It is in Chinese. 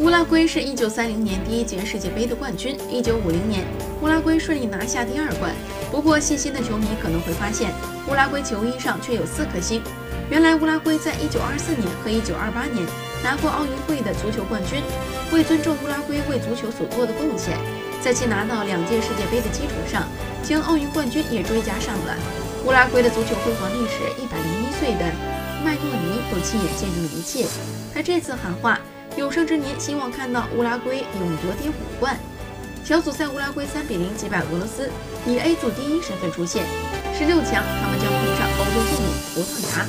乌拉圭是一九三零年第一届世界杯的冠军。一九五零年，乌拉圭顺利拿下第二冠。不过，细心的球迷可能会发现，乌拉圭球衣上却有四颗星。原来，乌拉圭在一九二四年和一九二八年拿过奥运会的足球冠军。为尊重乌拉圭为足球所做的贡献，在其拿到两届世界杯的基础上，将奥运冠军也追加上了。乌拉圭的足球辉煌历史，一百零一岁的麦诺尼都亲眼见证了一切。他这次喊话。有生之年，希望看到乌拉圭勇夺第五冠。小组赛，乌拉圭三比零击败俄罗斯，以 A 组第一身份出现。十六强，他们将碰上欧洲劲旅葡萄牙。